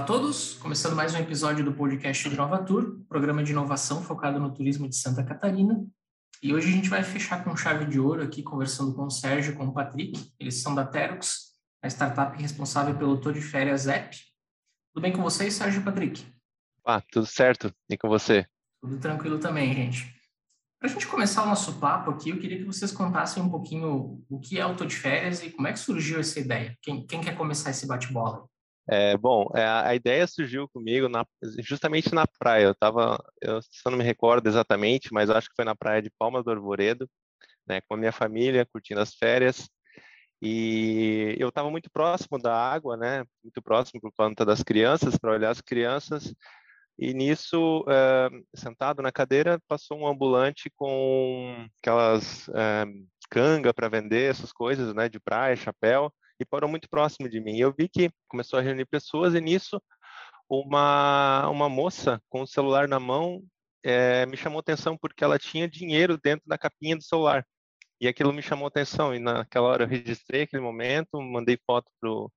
Olá a todos, começando mais um episódio do podcast Tour, programa de inovação focado no turismo de Santa Catarina. E hoje a gente vai fechar com chave de ouro aqui, conversando com o Sérgio e com o Patrick. Eles são da Terox, a startup responsável pelo Tour de Férias App. Tudo bem com vocês, Sérgio e Patrick? Ah, tudo certo. E com você? Tudo tranquilo também, gente. Para a gente começar o nosso papo aqui, eu queria que vocês contassem um pouquinho o que é o Tour de Férias e como é que surgiu essa ideia. Quem, quem quer começar esse bate-bola? É, bom, é, a ideia surgiu comigo na, justamente na praia. Eu estava, eu só não me recordo exatamente, mas acho que foi na praia de Palma do Arvoredo, né, com a minha família, curtindo as férias. E eu estava muito próximo da água, né, muito próximo por conta das crianças, para olhar as crianças. E nisso, é, sentado na cadeira, passou um ambulante com aquelas é, canga para vender essas coisas, né, de praia, chapéu, e parou muito próximo de mim. Eu vi que começou a reunir pessoas e nisso uma uma moça com o celular na mão é, me chamou atenção porque ela tinha dinheiro dentro da capinha do celular. E aquilo me chamou atenção. E naquela hora eu registrei aquele momento, mandei foto pro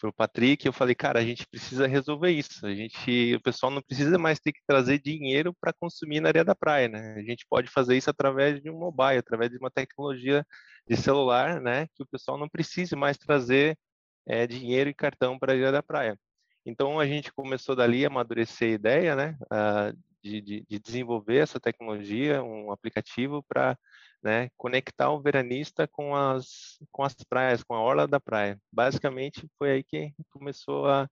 para o Patrick, eu falei, cara, a gente precisa resolver isso. A gente, o pessoal não precisa mais ter que trazer dinheiro para consumir na areia da praia, né? A gente pode fazer isso através de um mobile, através de uma tecnologia de celular, né? Que o pessoal não precise mais trazer é, dinheiro e cartão para a areia da praia. Então a gente começou dali a amadurecer a ideia, né? Uh, de, de, de desenvolver essa tecnologia, um aplicativo para né, conectar o veranista com as, com as praias, com a orla da praia. Basicamente, foi aí que começou a,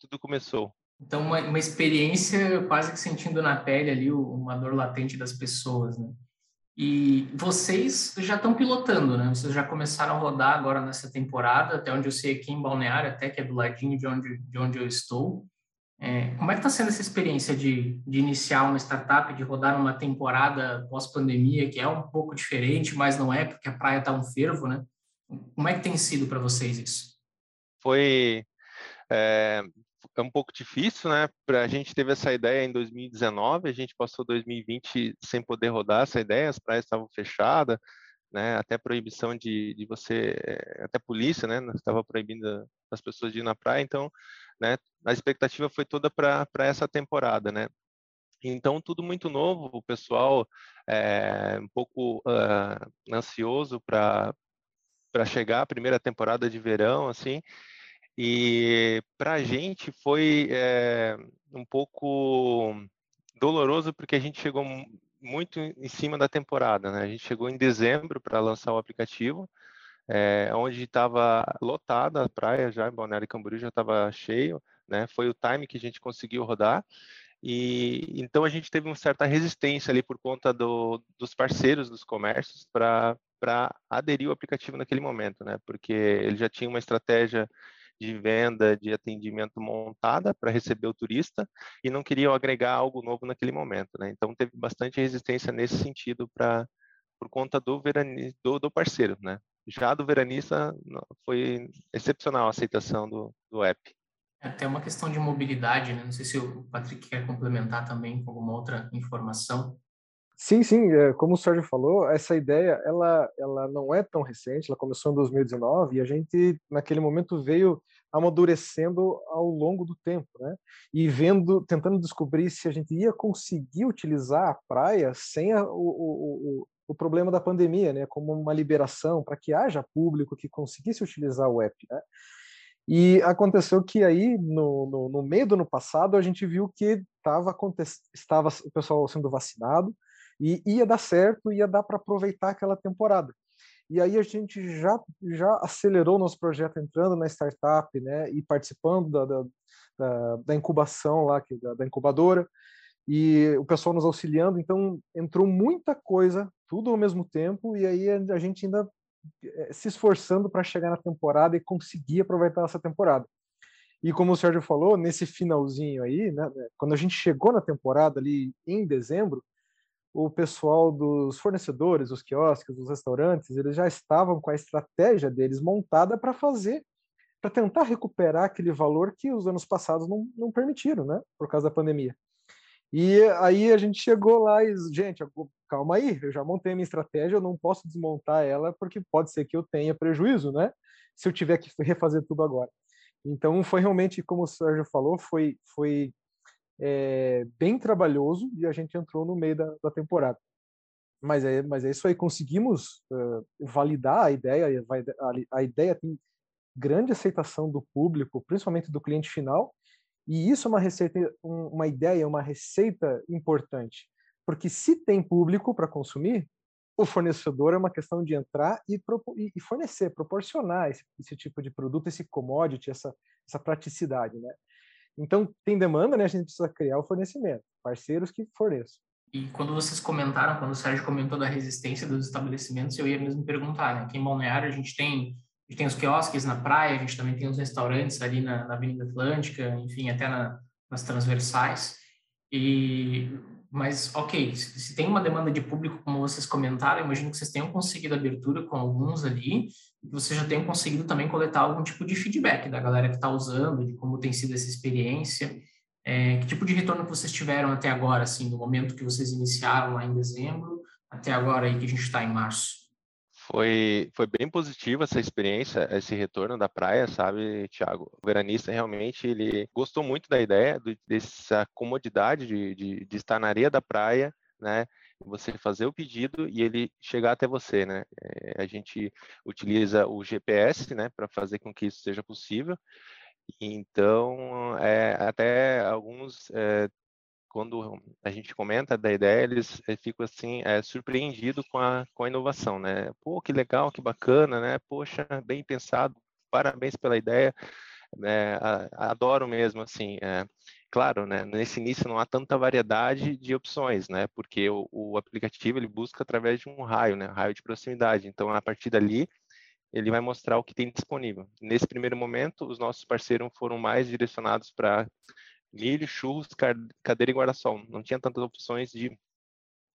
tudo começou. Então, uma, uma experiência quase que sentindo na pele ali uma dor latente das pessoas, né? E vocês já estão pilotando, né? Vocês já começaram a rodar agora nessa temporada, até onde eu sei aqui em Balneário, até que é do ladinho de onde, de onde eu estou. É, como é que está sendo essa experiência de, de iniciar uma startup, de rodar numa temporada pós-pandemia, que é um pouco diferente, mas não é, porque a praia está um fervo, né? Como é que tem sido para vocês isso? Foi é, é, um pouco difícil, né? A gente teve essa ideia em 2019, a gente passou 2020 sem poder rodar essa ideia, as praias estavam fechadas, né? Até proibição de, de você, é, até polícia, né? Estava proibindo as pessoas de ir na praia, então né? A expectativa foi toda para essa temporada, né? Então, tudo muito novo, o pessoal é um pouco uh, ansioso para chegar a primeira temporada de verão, assim, e para a gente foi é, um pouco doloroso porque a gente chegou muito em cima da temporada, né? A gente chegou em dezembro para lançar o aplicativo, é, onde estava lotada a praia já, em Balneário Camboriú já estava cheio, né? Foi o time que a gente conseguiu rodar. E então a gente teve uma certa resistência ali por conta do, dos parceiros dos comércios para aderir ao aplicativo naquele momento, né? Porque ele já tinha uma estratégia de venda, de atendimento montada para receber o turista e não queriam agregar algo novo naquele momento, né? Então teve bastante resistência nesse sentido para por conta do, verani, do, do parceiro, né? Já do veranista foi excepcional a aceitação do, do app. É até uma questão de mobilidade, né? Não sei se o Patrick quer complementar também com alguma outra informação. Sim, sim, é, como o Sérgio falou, essa ideia ela, ela não é tão recente, ela começou em 2019 e a gente naquele momento veio amadurecendo ao longo do tempo, né? E vendo, tentando descobrir se a gente ia conseguir utilizar a praia sem a, o, o, o problema da pandemia, né, como uma liberação para que haja público que conseguisse utilizar o app, né? E aconteceu que aí, no, no, no meio do ano passado, a gente viu que tava, estava o pessoal sendo vacinado e ia dar certo, ia dar para aproveitar aquela temporada. E aí a gente já, já acelerou nosso projeto entrando na startup, né, e participando da, da, da, incubação lá, da, da incubadora, e o pessoal nos auxiliando, então entrou muita coisa, tudo ao mesmo tempo, e aí a gente ainda eh, se esforçando para chegar na temporada e conseguir aproveitar essa temporada. E como o Sérgio falou, nesse finalzinho aí, né, né, quando a gente chegou na temporada ali em dezembro, o pessoal dos fornecedores, os quiosques, os restaurantes, eles já estavam com a estratégia deles montada para fazer, para tentar recuperar aquele valor que os anos passados não, não permitiram, né, por causa da pandemia. E aí a gente chegou lá e, gente, calma aí, eu já montei a minha estratégia, eu não posso desmontar ela porque pode ser que eu tenha prejuízo, né? Se eu tiver que refazer tudo agora. Então, foi realmente, como o Sérgio falou, foi, foi é, bem trabalhoso e a gente entrou no meio da, da temporada. Mas é, mas é isso aí, conseguimos uh, validar a ideia, a, a ideia tem grande aceitação do público, principalmente do cliente final, e isso é uma receita, uma ideia, uma receita importante, porque se tem público para consumir, o fornecedor é uma questão de entrar e, e fornecer, proporcionar esse, esse, tipo de produto, esse commodity, essa, essa praticidade, né? Então, tem demanda, né? A gente precisa criar o fornecimento, parceiros que forneçam. E quando vocês comentaram, quando o Sérgio comentou da resistência dos estabelecimentos, eu ia mesmo perguntar, né? Em Balneário a gente tem, gente tem os quiosques na praia, a gente também tem os restaurantes ali na, na Avenida Atlântica, enfim, até na, nas transversais. E mas ok, se tem uma demanda de público, como vocês comentaram, imagino que vocês tenham conseguido abertura com alguns ali, e vocês já tenham conseguido também coletar algum tipo de feedback da galera que está usando, de como tem sido essa experiência. É, que tipo de retorno que vocês tiveram até agora, assim, do momento que vocês iniciaram lá em dezembro até agora aí que a gente está em março? Foi, foi bem positiva essa experiência, esse retorno da praia, sabe, Thiago? O veranista realmente ele gostou muito da ideia, do, dessa comodidade de, de, de estar na areia da praia, né? Você fazer o pedido e ele chegar até você, né? É, a gente utiliza o GPS, né, para fazer com que isso seja possível. Então, é, até alguns é, quando a gente comenta da ideia, eles eh, ficam assim, é, surpreendidos com a, com a inovação, né? Pô, que legal, que bacana, né? Poxa, bem pensado, parabéns pela ideia, né? adoro mesmo, assim, é, claro, né? Nesse início não há tanta variedade de opções, né? Porque o, o aplicativo, ele busca através de um raio, né? Raio de proximidade, então, a partir dali, ele vai mostrar o que tem disponível. Nesse primeiro momento, os nossos parceiros foram mais direcionados para milho, churros, cadeira e guarda-sol. Não tinha tantas opções de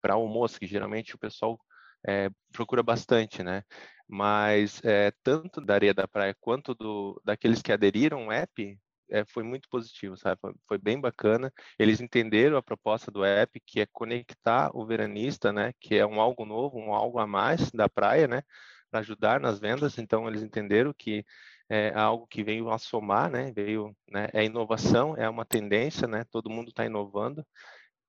para almoço, que geralmente o pessoal é, procura bastante, né? Mas é, tanto da areia da praia quanto do, daqueles que aderiram ao app, é, foi muito positivo, sabe? Foi, foi, bem bacana. Eles entenderam a proposta do app, que é conectar o veranista, né? Que é um algo novo, um algo a mais da praia, né? Para ajudar nas vendas. Então, eles entenderam que é algo que veio a somar, né? Veio, né? É inovação, é uma tendência, né? Todo mundo está inovando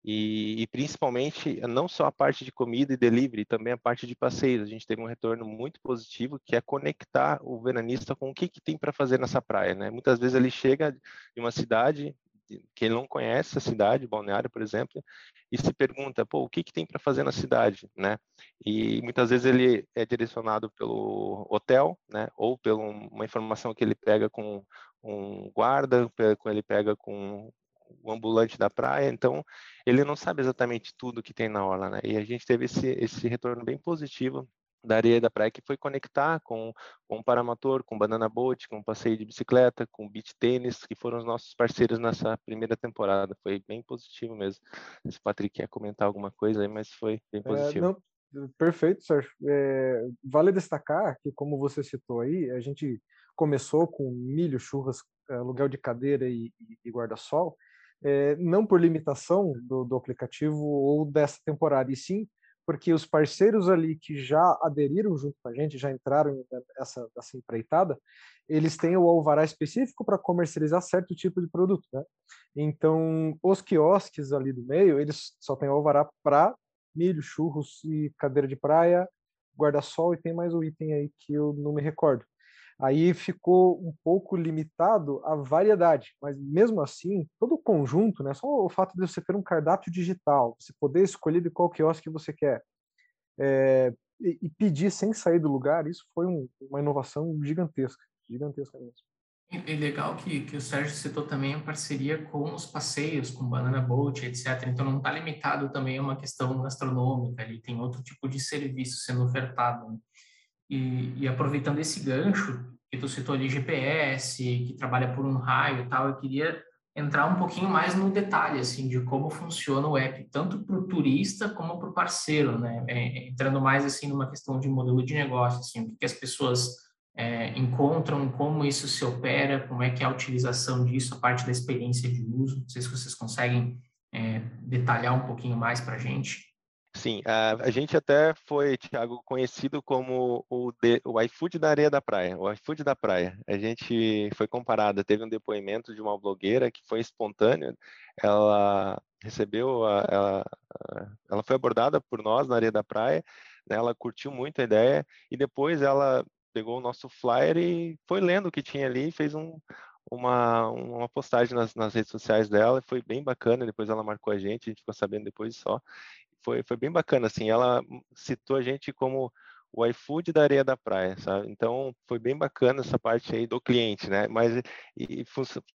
e, e, principalmente não só a parte de comida e delivery, também a parte de passeios. A gente teve um retorno muito positivo que é conectar o veranista com o que, que tem para fazer nessa praia, né? Muitas vezes ele chega de uma cidade que não conhece a cidade, Balneário, por exemplo, e se pergunta, pô, o que, que tem para fazer na cidade, né? E muitas vezes ele é direcionado pelo hotel, né? Ou pela uma informação que ele pega com um guarda, ele pega com o ambulante da praia, então ele não sabe exatamente tudo que tem na orla, né? E a gente teve esse, esse retorno bem positivo da areia da praia que foi conectar com, com o Paramotor, com Banana Boat, com passeio de bicicleta, com beach tênis, que foram os nossos parceiros nessa primeira temporada. Foi bem positivo mesmo. Se o Patrick quer comentar alguma coisa aí, mas foi bem é, positivo. É, não, perfeito, Sérgio. É, vale destacar que, como você citou aí, a gente começou com milho, churras, aluguel de cadeira e, e, e guarda-sol, é, não por limitação do, do aplicativo ou dessa temporada, e sim porque os parceiros ali que já aderiram junto com a gente, já entraram nessa, nessa empreitada, eles têm o alvará específico para comercializar certo tipo de produto, né? Então, os quiosques ali do meio, eles só têm o alvará para milho, churros e cadeira de praia, guarda-sol e tem mais um item aí que eu não me recordo. Aí ficou um pouco limitado a variedade, mas mesmo assim, todo o conjunto, né, só o fato de você ter um cardápio digital, você poder escolher de qual quiosque você quer é, e, e, pedir sem sair do lugar, isso foi um, uma inovação gigantesca, gigantesca mesmo. É legal que, que o Sérgio citou também a parceria com os passeios, com Banana Boat, etc. Então não está limitado também a uma questão gastronômica, ali tem outro tipo de serviço sendo ofertado. Né? E, e, aproveitando esse gancho que tu citou ali, GPS, que trabalha por um raio e tal, eu queria entrar um pouquinho mais no detalhe, assim, de como funciona o app, tanto para o turista como para o parceiro, né? É, entrando mais, assim, numa questão de modelo de negócio, assim, o que, que as pessoas é, encontram, como isso se opera, como é que é a utilização disso, a parte da experiência de uso. Não sei se vocês conseguem é, detalhar um pouquinho mais para a gente. Sim, a, a gente até foi, Thiago, conhecido como o, de, o iFood da areia da praia, o iFood da praia. A gente foi comparado, teve um depoimento de uma blogueira que foi espontâneo, ela recebeu, a, ela, ela foi abordada por nós na areia da praia, né, ela curtiu muito a ideia e depois ela pegou o nosso flyer e foi lendo o que tinha ali e fez um, uma, uma postagem nas, nas redes sociais dela, foi bem bacana, depois ela marcou a gente, a gente ficou sabendo depois só, foi, foi bem bacana, assim, ela citou a gente como o iFood da areia da praia, sabe? Então, foi bem bacana essa parte aí do cliente, né? Mas, e,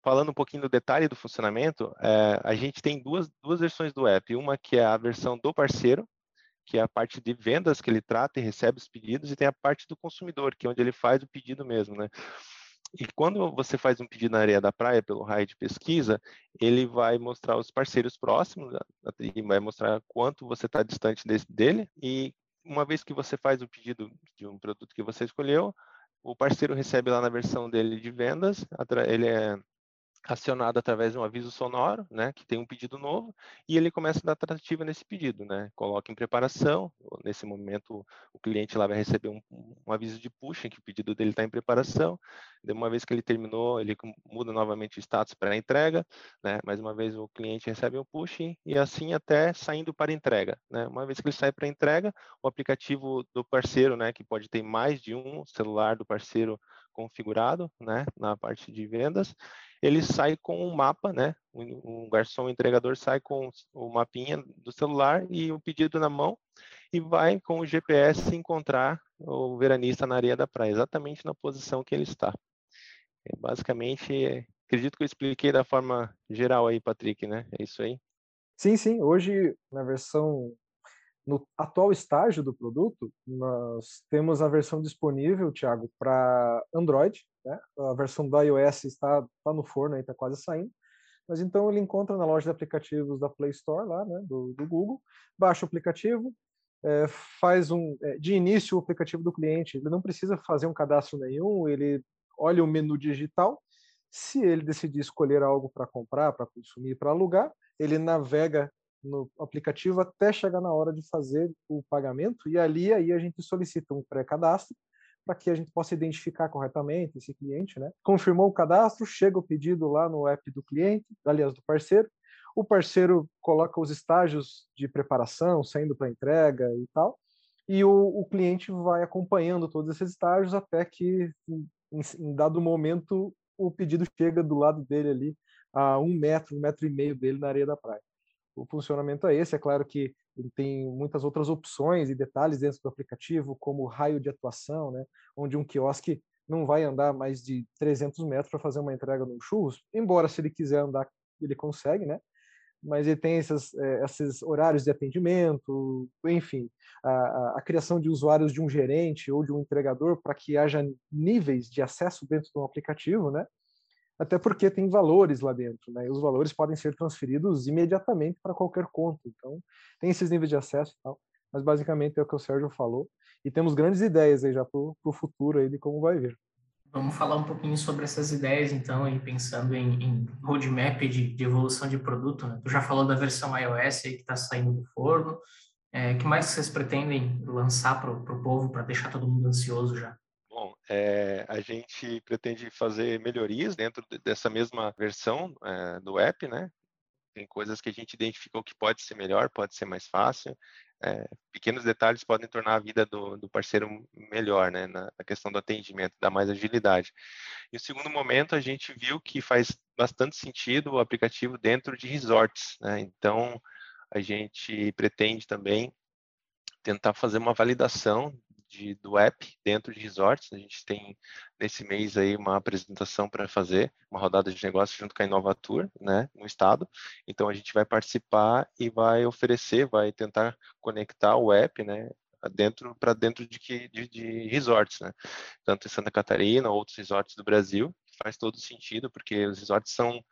falando um pouquinho do detalhe do funcionamento, é, a gente tem duas, duas versões do app. Uma que é a versão do parceiro, que é a parte de vendas que ele trata e recebe os pedidos, e tem a parte do consumidor, que é onde ele faz o pedido mesmo, né? E quando você faz um pedido na areia da praia pelo raio de pesquisa, ele vai mostrar os parceiros próximos, e vai mostrar quanto você está distante desse, dele. E uma vez que você faz o pedido de um produto que você escolheu, o parceiro recebe lá na versão dele de vendas, ele é acionado através de um aviso sonoro, né, que tem um pedido novo, e ele começa a dar tratativa nesse pedido, né, coloca em preparação, nesse momento o cliente lá vai receber um, um aviso de push, que o pedido dele está em preparação, de uma vez que ele terminou, ele muda novamente o status para entrega, né, mais uma vez o cliente recebe um push, e assim até saindo para entrega, né, uma vez que ele sai para entrega, o aplicativo do parceiro, né, que pode ter mais de um celular do parceiro configurado, né, na parte de vendas, ele sai com um mapa, né? Um garçom um entregador sai com o mapinha do celular e o pedido na mão e vai com o GPS encontrar o veranista na areia da praia, exatamente na posição que ele está. É, basicamente, acredito que eu expliquei da forma geral aí, Patrick, né? É isso aí. Sim, sim. Hoje, na versão no atual estágio do produto, nós temos a versão disponível, Thiago, para Android. Né? A versão do iOS está, está no forno, está quase saindo. Mas então ele encontra na loja de aplicativos da Play Store, lá, né, do, do Google, baixa o aplicativo, é, faz um. É, de início, o aplicativo do cliente, ele não precisa fazer um cadastro nenhum, ele olha o menu digital. Se ele decidir escolher algo para comprar, para consumir, para alugar, ele navega no aplicativo até chegar na hora de fazer o pagamento e ali aí a gente solicita um pré-cadastro para que a gente possa identificar corretamente esse cliente, né? Confirmou o cadastro, chega o pedido lá no app do cliente, aliás do parceiro. O parceiro coloca os estágios de preparação, saindo para entrega e tal, e o, o, cliente vai acompanhando todos esses estágios até que, em, em dado momento, o pedido chega do lado dele ali a um metro, um metro e meio dele na areia da praia o funcionamento é esse. É claro que ele tem muitas outras opções e detalhes dentro do aplicativo, como raio de atuação, né? onde um quiosque não vai andar mais de 300 metros para fazer uma entrega no churros, embora se ele quiser andar, ele consegue, né? Mas ele tem esses, é, esses horários de atendimento, enfim, a, a, criação de usuários de um gerente ou de um entregador para que haja níveis de acesso dentro do aplicativo, né? Até porque tem valores lá dentro, né? E os valores podem ser transferidos imediatamente para qualquer conta. Então, tem esses níveis de acesso e tal. Mas basicamente é o que o Sérgio falou. E temos grandes ideias aí já para o futuro aí de como vai vir. Vamos falar um pouquinho sobre essas ideias, então, pensando em, em roadmap de, de, evolução de produto. Né? Tu já falou da versão iOS aí que está saindo do forno. É, que mais vocês pretendem lançar para o povo para deixar todo mundo ansioso já? É, a gente pretende fazer melhorias dentro dessa mesma versão é, do app, né? Tem coisas que a gente identificou que pode ser melhor, pode ser mais fácil. É, pequenos detalhes podem tornar a vida do, do parceiro melhor, né? Na, na, questão do atendimento, dar mais agilidade. E o segundo momento, a gente viu que faz bastante sentido o aplicativo dentro de resorts, né? Então, a gente pretende também tentar fazer uma validação de, do app dentro de resorts. A gente tem nesse mês aí uma apresentação para fazer, uma rodada de negócio junto com a Inovatur, né, no estado. Então a gente vai participar e vai oferecer, vai tentar conectar o app, né, dentro para dentro de, de, de resorts, né, tanto em Santa Catarina, outros resorts do Brasil. Faz todo sentido porque os resorts são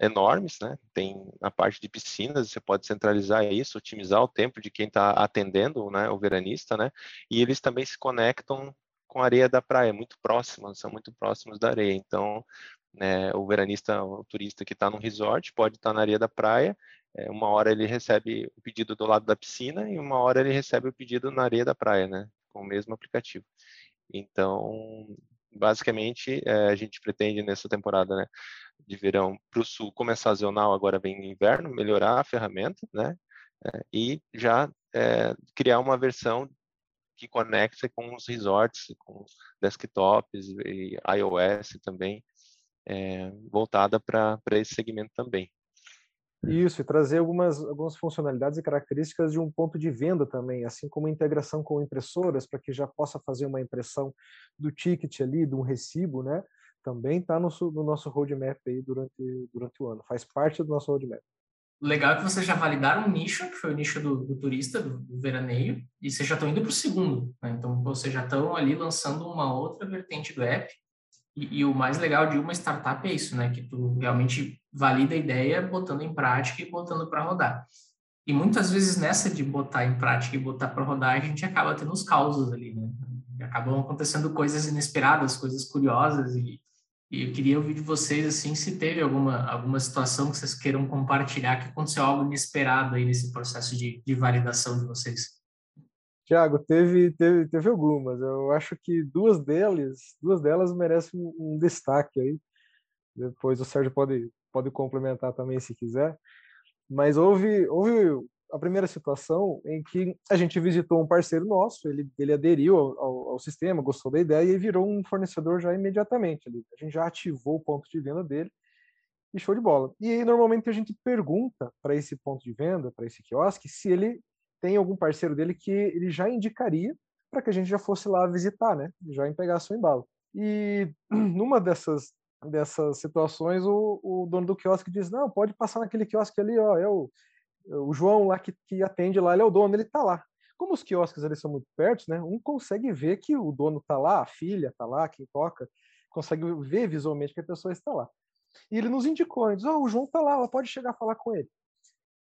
enormes, né? Tem na parte de piscinas, você pode centralizar isso, otimizar o tempo de quem está atendendo, né, o veranista, né? E eles também se conectam com a areia da praia, muito próximos, são muito próximos da areia. Então, né, o veranista, o turista que está no resort, pode estar tá na areia da praia é, uma hora ele recebe o pedido do lado da piscina e uma hora ele recebe o pedido na areia da praia, né? Com o mesmo aplicativo. Então, basicamente, é, a gente pretende nessa temporada, né, de verão para o sul começar sazonal, agora vem inverno, melhorar a ferramenta, né? É, e já é, criar uma versão que conecta com os resorts, com desktops e iOS também, voltada para esse segmento também. Isso, e trazer algumas, algumas funcionalidades e características de um ponto de venda também, assim como integração com impressoras, para que já possa fazer uma impressão do ticket ali, de um recibo, né? Também está no, no, nosso roadmap aí durante, durante o ano, faz parte do nosso roadmap. Legal que vocês já validaram um nicho, que foi o nicho do, do turista, do, do, veraneio, e vocês já estão indo para o segundo. Né? Então, vocês já estão ali lançando uma outra vertente do app, e, e, o mais legal de uma startup é isso, né? Que tu realmente valida a ideia, botando em prática e botando para rodar. E muitas vezes nessa de botar em prática e botar para rodar, a gente acaba tendo os causos ali, né? Acabam acontecendo coisas inesperadas, coisas curiosas e, e eu queria ouvir de vocês assim se teve alguma alguma situação que vocês queiram compartilhar que aconteceu algo inesperado aí nesse processo de, de validação de vocês. Tiago, teve, teve, teve algumas. Eu acho que duas delas, duas delas merecem um, destaque aí. Depois o Sérgio pode, pode complementar também se quiser. Mas houve, houve a primeira situação em que a gente visitou um parceiro nosso, ele, ele aderiu ao, ao, ao, sistema, gostou da ideia e virou um fornecedor já imediatamente. Ali. A gente já ativou o ponto de venda dele e show de bola. E aí, normalmente a gente pergunta para esse ponto de venda, para esse quiosque, se ele tem algum parceiro dele que ele já indicaria para que a gente já fosse lá visitar, né? Já em pegar seu embalo. E numa dessas dessas situações, o, o dono do quiosque diz: Não, pode passar naquele quiosque ali, ó, é o, é o João lá que, que atende lá, ele é o dono, ele tá lá. Como os quiosques ali são muito perto, né? Um consegue ver que o dono tá lá, a filha tá lá, quem toca, consegue ver visualmente que a pessoa está lá. E ele nos indicou, ele diz: Ó, oh, o João tá lá, pode chegar a falar com ele.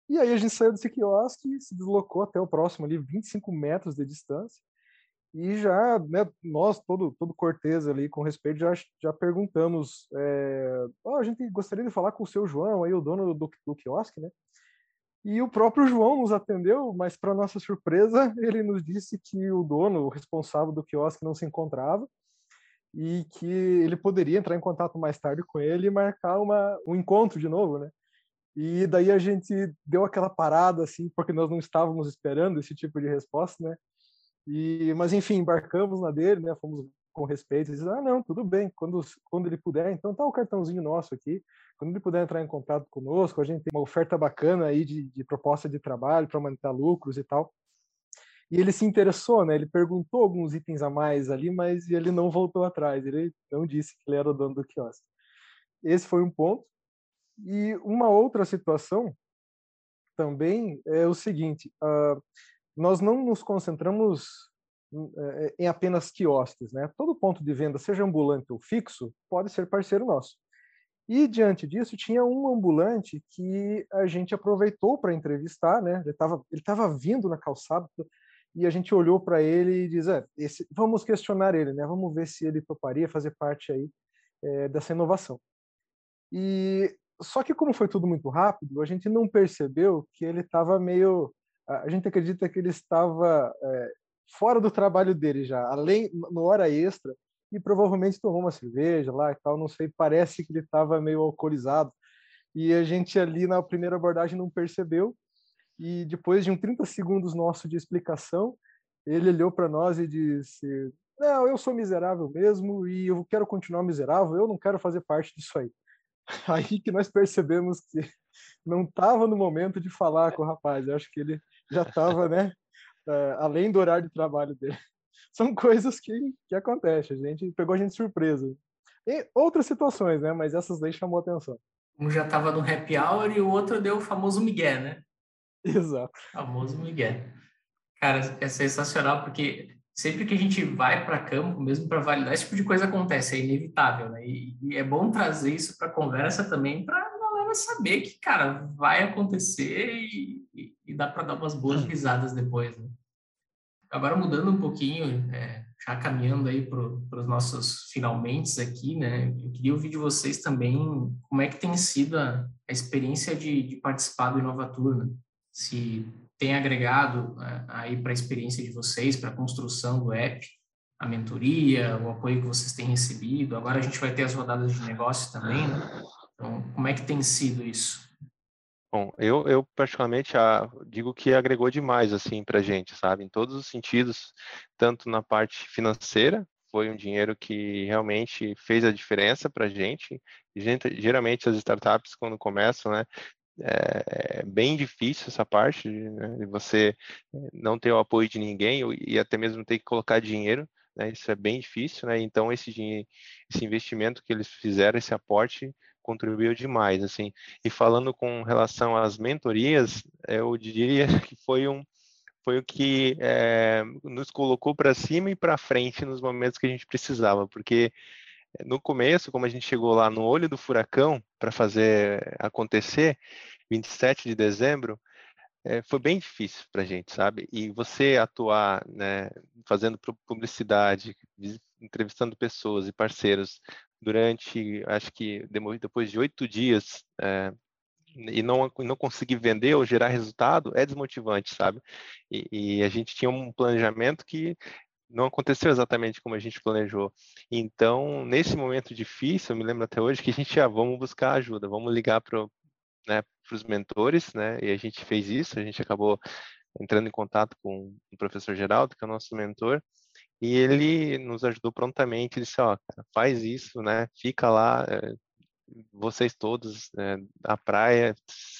E aí a gente saiu desse quiosque, se deslocou até o próximo ali, 25 metros de distância, e já, né, nós, todo, todo cortês ali, com respeito, já, já perguntamos, é, oh, a gente gostaria de falar com o seu João, aí o dono do, do quiosque, né? E o próprio João nos atendeu, mas para nossa surpresa, ele nos disse que o dono, o responsável do quiosque, não se encontrava e que ele poderia entrar em contato mais tarde com ele e marcar uma, um encontro de novo, né? E daí a gente deu aquela parada, assim, porque nós não estávamos esperando esse tipo de resposta, né? E, mas enfim, embarcamos na dele, né? Fomos com respeito, disse, ah, não, tudo bem, quando, quando ele puder, então tá o cartãozinho nosso aqui, quando ele puder entrar em contato conosco, a gente tem uma oferta bacana aí de, de proposta de trabalho para aumentar lucros e tal. E ele se interessou, né? Ele perguntou alguns itens a mais ali, mas ele não voltou atrás, ele não disse que ele era o dono do quiosque. Esse foi um ponto. E uma outra situação também é o seguinte: uh, nós não nos concentramos uh, em apenas quiosques, né? Todo ponto de venda, seja ambulante ou fixo, pode ser parceiro nosso. E diante disso, tinha um ambulante que a gente aproveitou para entrevistar, né? Ele estava ele tava vindo na calçada e a gente olhou para ele e diz: é, esse, vamos questionar ele, né? Vamos ver se ele toparia fazer parte aí é, dessa inovação. E só que como foi tudo muito rápido, a gente não percebeu que ele estava meio. A gente acredita que ele estava é, fora do trabalho dele já, além no hora extra, e provavelmente tomou uma cerveja lá e tal, não sei. Parece que ele estava meio alcoolizado. E a gente ali na primeira abordagem não percebeu. E depois de um 30 segundos nosso de explicação, ele olhou para nós e disse: Não, eu sou miserável mesmo e eu quero continuar miserável, eu não quero fazer parte disso aí. aí que nós percebemos que não estava no momento de falar com o rapaz. Eu acho que ele já estava, né, uh, além do horário de trabalho dele. São coisas que, que acontecem. A gente pegou a gente de surpresa. E outras situações, né? Mas essas daí chamou atenção. Um já estava no happy hour e o outro deu o famoso Miguel, né? Exato. O famoso Miguel. Cara, é sensacional porque sempre que a gente vai para campo, mesmo para validar, esse tipo de coisa acontece, é inevitável, né? E, e é bom trazer isso para a conversa também, para a galera saber que, cara, vai acontecer e, e, e dá para dar umas boas risadas depois, né? agora mudando um pouquinho, é, já caminhando aí para os nossos finalmente aqui, né? Eu queria ouvir de vocês também como é que tem sido a, a experiência de, de, participar do Inovatur, né? Se tem agregado é, aí para a experiência de vocês, para a construção do app, a mentoria, o apoio que vocês têm recebido. Agora a gente vai ter as rodadas de negócio também, né? Então, como é que tem sido isso? Bom, eu, eu particularmente ah, digo que agregou demais assim para a gente, sabe, em todos os sentidos, tanto na parte financeira, foi um dinheiro que realmente fez a diferença para a gente. Geralmente as startups quando começam, né, é, é bem difícil essa parte né, de você eh, não ter o apoio de ninguém e até mesmo ter que colocar dinheiro, né, isso é bem difícil, né? Então esse esse investimento que eles fizeram, esse aporte contribuiu demais, assim. E falando com relação às mentorias, eu diria que foi um foi o que é, nos colocou para cima e para frente nos momentos que a gente precisava, porque no começo, como a gente chegou lá no olho do furacão para fazer acontecer, 27 de dezembro, é, foi bem difícil para a gente, sabe? E você atuar, né, fazendo publicidade, entrevistando pessoas e parceiros durante, acho que depois de oito dias, é, e não, não conseguir vender ou gerar resultado é desmotivante, sabe? E, e, a gente tinha um planejamento que não aconteceu exatamente como a gente planejou. Então, nesse momento difícil, eu me lembro até hoje que a gente ah, vamos buscar ajuda, vamos ligar para né, os mentores, né? E a gente fez isso, a gente acabou entrando em contato com o professor Geraldo, que é o nosso mentor, e ele nos ajudou prontamente, ele disse, ó, oh, faz isso, né, fica lá, é, vocês todos é, à praia,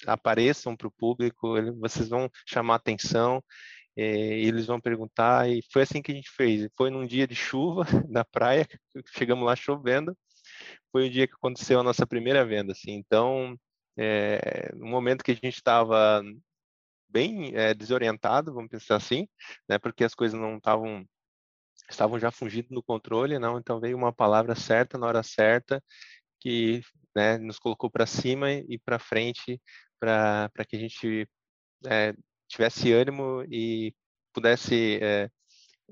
apareçam para o público, vocês vão chamar atenção, e eles vão perguntar, e foi assim que a gente fez, foi num dia de chuva na praia, chegamos lá chovendo, foi o dia que aconteceu a nossa primeira venda, assim, então, é, no momento que a gente estava bem é, desorientado, vamos pensar assim, né, porque as coisas não estavam estavam já fugindo no controle, não? Então veio uma palavra certa na hora certa que né, nos colocou para cima e para frente para que a gente é, tivesse ânimo e pudesse é,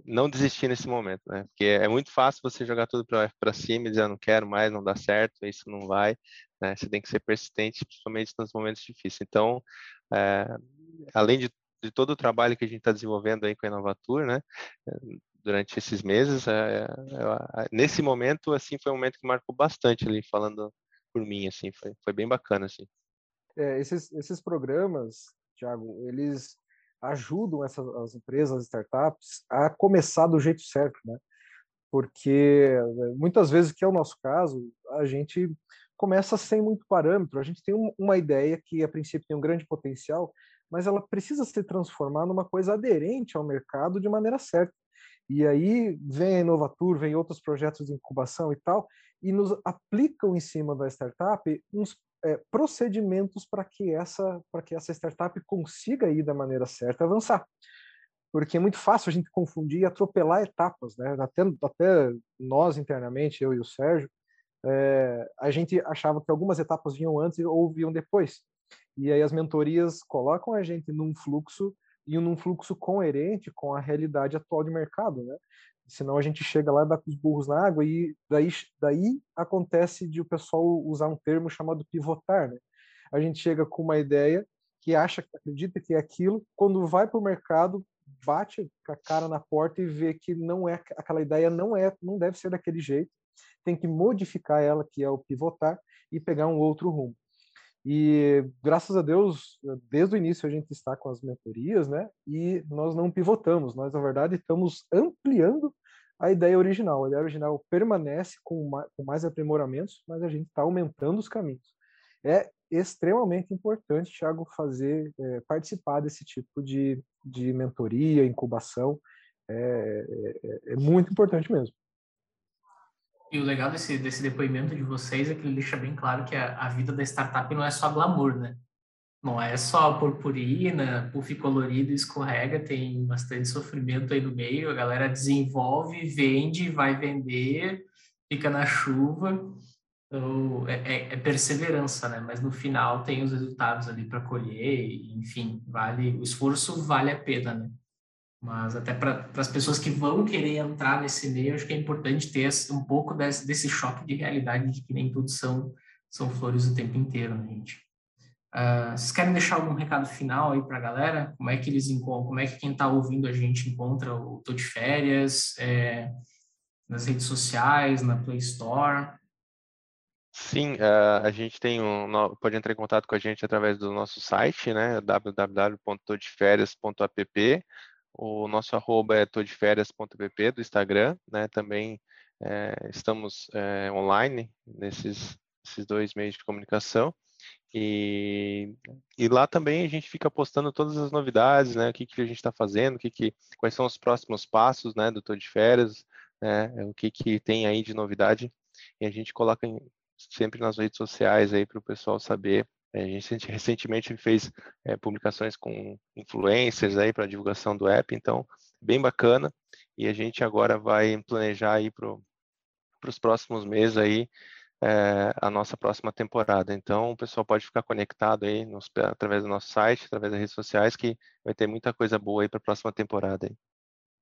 não desistir nesse momento, né? Porque é muito fácil você jogar tudo para cima e dizer, não quero mais, não dá certo, isso não vai, né? Você tem que ser persistente, principalmente nos momentos difíceis. Então, é, além de, de, todo o trabalho que a gente está desenvolvendo aí com a Inovatur, né? durante esses meses. É, é, nesse momento, assim, foi um momento que marcou bastante ali, falando por mim, assim, foi, foi bem bacana, assim. É, esses, esses programas, Thiago, eles ajudam essas as empresas, as startups, a começar do jeito certo, né? Porque muitas vezes, que é o nosso caso, a gente começa sem muito parâmetro, a gente tem uma ideia que a princípio tem um grande potencial, mas ela precisa se transformar numa coisa aderente ao mercado de maneira certa. E aí vem a Inovatur, vem outros projetos de incubação e tal, e nos aplicam em cima da startup uns é, procedimentos para que essa para que essa startup consiga ir da maneira certa avançar. Porque é muito fácil a gente confundir e atropelar etapas né? Até até nós internamente eu e o Sérgio é, a gente achava que algumas etapas vinham antes ou vinham depois. E aí as mentorias colocam a gente num fluxo e num fluxo coerente com a realidade atual de mercado, né? Senão a gente chega lá e dá com os burros na água e daí, daí acontece de o pessoal usar um termo chamado pivotar, né? A gente chega com uma ideia que acha, que acredita que é aquilo, quando vai para o mercado, bate com a cara na porta e vê que não é aquela ideia não é, não deve ser daquele jeito, tem que modificar ela, que é o pivotar e pegar um outro rumo. E graças a Deus, desde o início a gente está com as mentorias, né? E nós não pivotamos, nós na verdade estamos ampliando a ideia original. A ideia original permanece com mais, com mais aprimoramentos, mas a gente está aumentando os caminhos. É extremamente importante, Thiago, fazer é, participar desse tipo de, de mentoria, incubação. É, é, é muito importante mesmo. E o legal desse, desse depoimento de vocês é que ele deixa bem claro que a, a vida da startup não é só glamour, né? Não é só purpurina, puff colorido, escorrega, tem bastante sofrimento aí no meio, a galera desenvolve, vende, vai vender, fica na chuva. Então, é, é, é perseverança, né? Mas no final tem os resultados ali para colher, enfim, vale, o esforço vale a pena, né? Mas até para as pessoas que vão querer entrar nesse meio, acho que é importante ter um pouco desse, desse choque de realidade de que nem tudo são, são flores o tempo inteiro, né, gente? Uh, vocês querem deixar algum recado final aí para a galera? Como é que eles encontram? Como é que quem está ouvindo a gente encontra o Tô de Férias é, nas redes sociais, na Play Store? Sim, uh, a gente tem um, pode entrar em contato com a gente através do nosso site, né, www.todeférias.app. O nosso arroba é todeférias.app do Instagram, né, também é, estamos é, online nesses, dois meios de comunicação. E, e, lá também a gente fica postando todas as novidades, né? O que, que a gente está fazendo, o que, que, quais são os próximos passos, né? Do Tô de Férias, né? O que, que tem aí de novidade. E a gente coloca em, sempre nas redes sociais aí para o pessoal saber. É, a gente recentemente fez é, publicações com influencers aí para divulgação do app, então bem bacana. E a gente agora vai planejar aí para os próximos meses aí é, a nossa próxima temporada. Então o pessoal pode ficar conectado aí nos, através do nosso site, através das redes sociais, que vai ter muita coisa boa aí para a próxima temporada. Aí.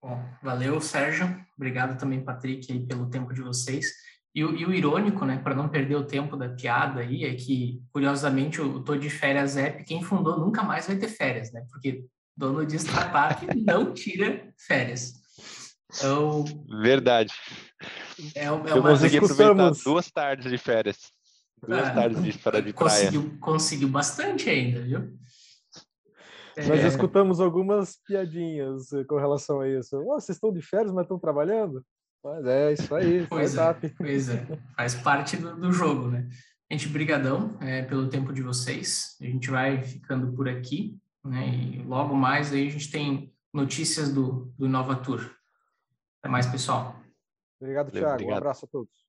Bom, valeu, Sérgio. Obrigado também, Patrick, aí, pelo tempo de vocês. E o, e o irônico, né, para não perder o tempo da piada aí, é que, curiosamente, o Tô de Férias App, quem fundou nunca mais vai ter férias, né? Porque dono de startup não tira férias. Então, Verdade. É, é Eu consegui aproveitar duas tardes de férias. Duas ah, tardes de, fora de conseguiu, praia. Conseguiu bastante ainda, viu? Nós é... escutamos algumas piadinhas com relação a isso. Oh, vocês estão de férias, mas estão trabalhando? Mas é isso aí, pois é, pois é, faz parte do, do jogo, né? Gente, brigadão é, pelo tempo de vocês. A gente vai ficando por aqui, né? E logo mais aí a gente tem notícias do, do Nova Tour. Até mais, pessoal. Obrigado, Thiago. Obrigado. Um abraço a todos.